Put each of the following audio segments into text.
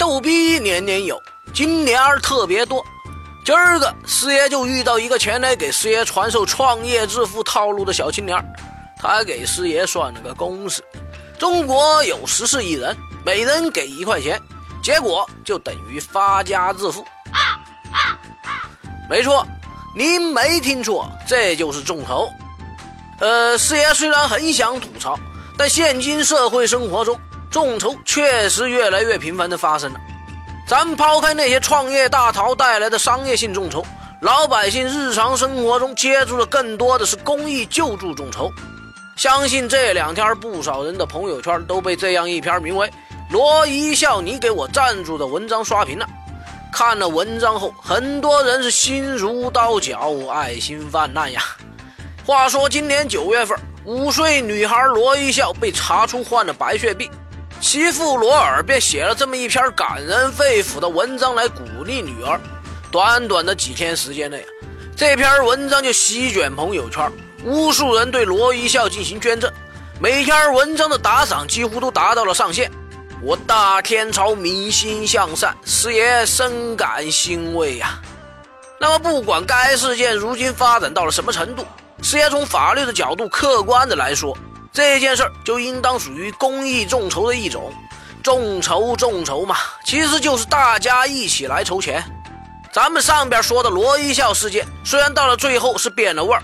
逗逼年年有，今年儿特别多。今儿个师爷就遇到一个前来给师爷传授创业致富套路的小青年，他给师爷算了个公式：中国有十四亿人，每人给一块钱，结果就等于发家致富。没错，您没听错，这就是众筹。呃，师爷虽然很想吐槽，但现今社会生活中，众筹确实越来越频繁的发生了。咱抛开那些创业大潮带来的商业性众筹，老百姓日常生活中接触的更多的是公益救助众筹。相信这两天不少人的朋友圈都被这样一篇名为《罗一笑你给我赞助》的文章刷屏了。看了文章后，很多人是心如刀绞，爱心泛滥呀。话说今年九月份，五岁女孩罗一笑被查出患了白血病。其父罗尔便写了这么一篇感人肺腑的文章来鼓励女儿。短短的几天时间内，这篇文章就席卷朋友圈，无数人对罗一笑进行捐赠，每篇文章的打赏几乎都达到了上限。我大天朝民心向善，师爷深感欣慰呀。那么，不管该事件如今发展到了什么程度，师爷从法律的角度客观的来说。这件事儿就应当属于公益众筹的一种，众筹众筹嘛，其实就是大家一起来筹钱。咱们上边说的罗一笑事件，虽然到了最后是变了味儿，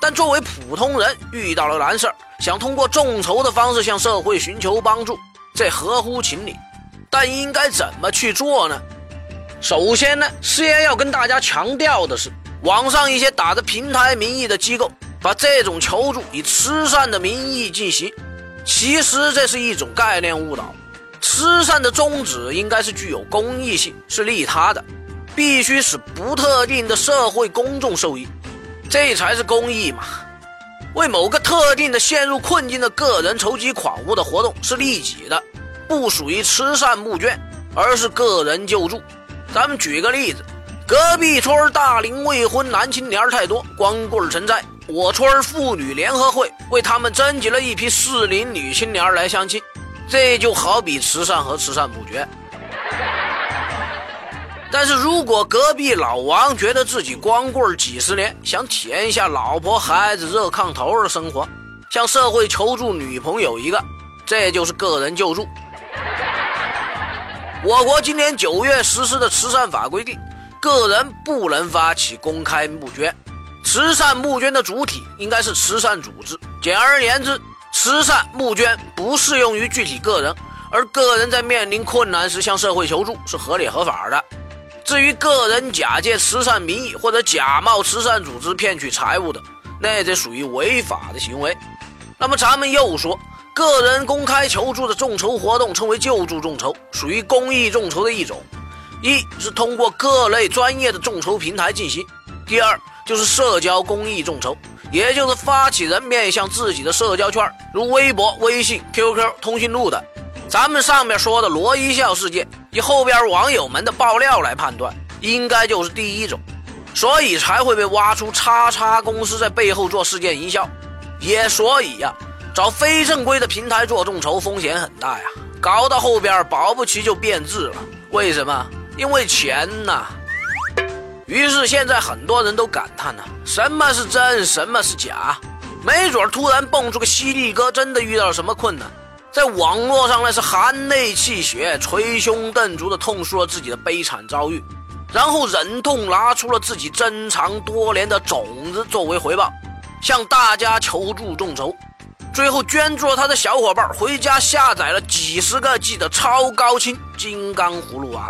但作为普通人遇到了难事儿，想通过众筹的方式向社会寻求帮助，这合乎情理。但应该怎么去做呢？首先呢，师爷要跟大家强调的是，网上一些打着平台名义的机构。把这种求助以慈善的名义进行，其实这是一种概念误导。慈善的宗旨应该是具有公益性，是利他的，必须使不特定的社会公众受益，这才是公益嘛。为某个特定的陷入困境的个人筹集款物的活动是利己的，不属于慈善募捐，而是个人救助。咱们举个例子，隔壁村大龄未婚男青年太多，光棍成灾。我村妇女联合会为他们征集了一批适龄女青年来相亲，这就好比慈善和慈善募捐。但是如果隔壁老王觉得自己光棍几十年，想体验一下老婆孩子热炕头的生活，向社会求助女朋友一个，这就是个人救助。我国今年九月实施的慈善法规定，个人不能发起公开募捐。慈善募捐的主体应该是慈善组织。简而言之，慈善募捐不适用于具体个人，而个人在面临困难时向社会求助是合理合法的。至于个人假借慈善名义或者假冒慈善组织骗取财物的，那则属于违法的行为。那么咱们又说，个人公开求助的众筹活动称为救助众筹，属于公益众筹的一种。一是通过各类专业的众筹平台进行，第二。就是社交公益众筹，也就是发起人面向自己的社交圈，如微博、微信、QQ、通讯录的。咱们上面说的罗一笑事件，以后边网友们的爆料来判断，应该就是第一种，所以才会被挖出叉叉公司在背后做事件营销。也所以呀，找非正规的平台做众筹风险很大呀，搞到后边保不齐就变质了。为什么？因为钱呐。于是现在很多人都感叹呢：什么是真，什么是假？没准突然蹦出个犀利哥，真的遇到了什么困难，在网络上那是含泪泣血、捶胸顿足的痛述了自己的悲惨遭遇，然后忍痛拿出了自己珍藏多年的种子作为回报，向大家求助众筹，最后捐助了他的小伙伴回家下载了几十个 G 的超高清金刚葫芦娃。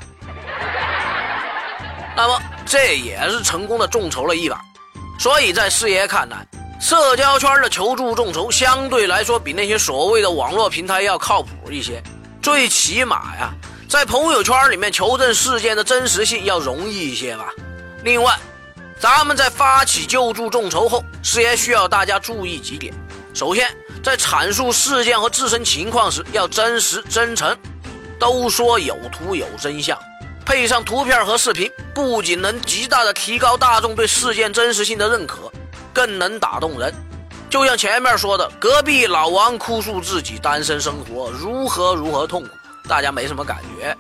那么。这也是成功的众筹了一把，所以在师爷看来，社交圈的求助众筹相对来说比那些所谓的网络平台要靠谱一些，最起码呀，在朋友圈里面求证事件的真实性要容易一些吧。另外，咱们在发起救助众筹后，师爷需要大家注意几点：首先，在阐述事件和自身情况时要真实真诚，都说有图有真相。配上图片和视频，不仅能极大的提高大众对事件真实性的认可，更能打动人。就像前面说的，隔壁老王哭诉自己单身生活如何如何痛苦，大家没什么感觉。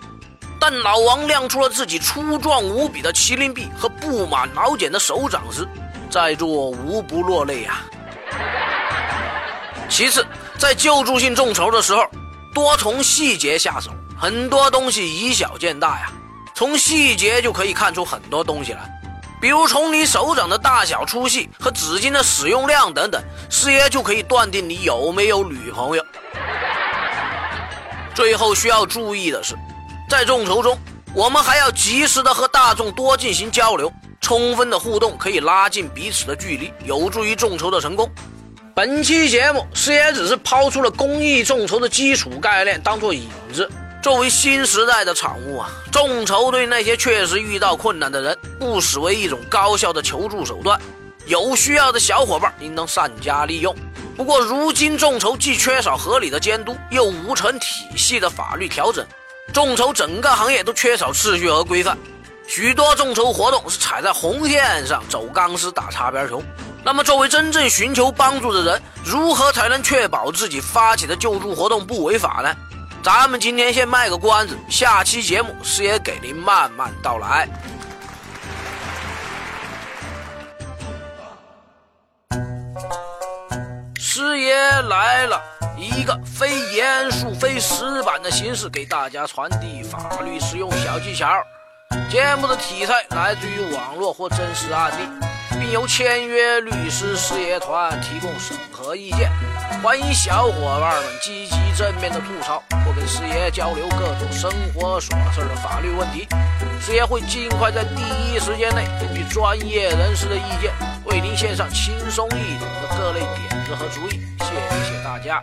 但老王亮出了自己粗壮无比的麒麟臂和布满老茧的手掌时，在座无不落泪啊。其次，在救助性众筹的时候，多从细节下手，很多东西以小见大呀。从细节就可以看出很多东西来，比如从你手掌的大小、粗细和纸巾的使用量等等，师爷就可以断定你有没有女朋友。最后需要注意的是，在众筹中，我们还要及时的和大众多进行交流，充分的互动可以拉近彼此的距离，有助于众筹的成功。本期节目，师爷只是抛出了公益众筹的基础概念，当做引子。作为新时代的产物啊，众筹对那些确实遇到困难的人，不失为一种高效的求助手段。有需要的小伙伴应当善加利用。不过，如今众筹既缺少合理的监督，又无成体系的法律调整，众筹整个行业都缺少秩序和规范，许多众筹活动是踩在红线上走钢丝打擦边球。那么，作为真正寻求帮助的人，如何才能确保自己发起的救助活动不违法呢？咱们今天先卖个关子，下期节目师爷给您慢慢道来。师爷来了，一个非严肃、非死板的形式给大家传递法律实用小技巧。节目的题材来自于网络或真实案例。并由签约律师事业团提供审核意见，欢迎小伙伴们积极正面的吐槽或跟师爷交流各种生活琐事的法律问题，师爷会尽快在第一时间内根据专业人士的意见，为您献上轻松易懂的各类点子和主意。谢谢大家。